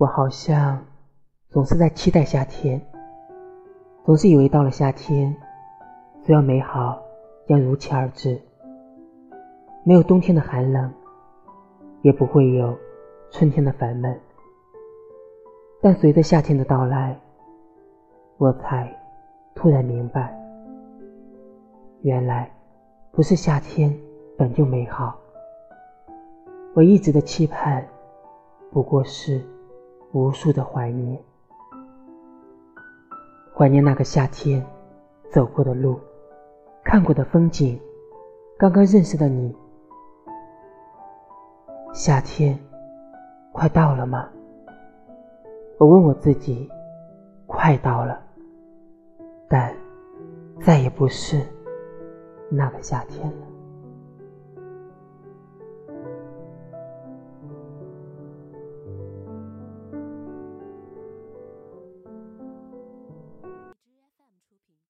我好像总是在期待夏天，总是以为到了夏天，所有美好将如期而至，没有冬天的寒冷，也不会有春天的烦闷。但随着夏天的到来，我才突然明白，原来不是夏天本就美好，我一直的期盼不过是无数的怀念，怀念那个夏天走过的路，看过的风景，刚刚认识的你。夏天快到了吗？我问我自己，快到了，但再也不是那个夏天了。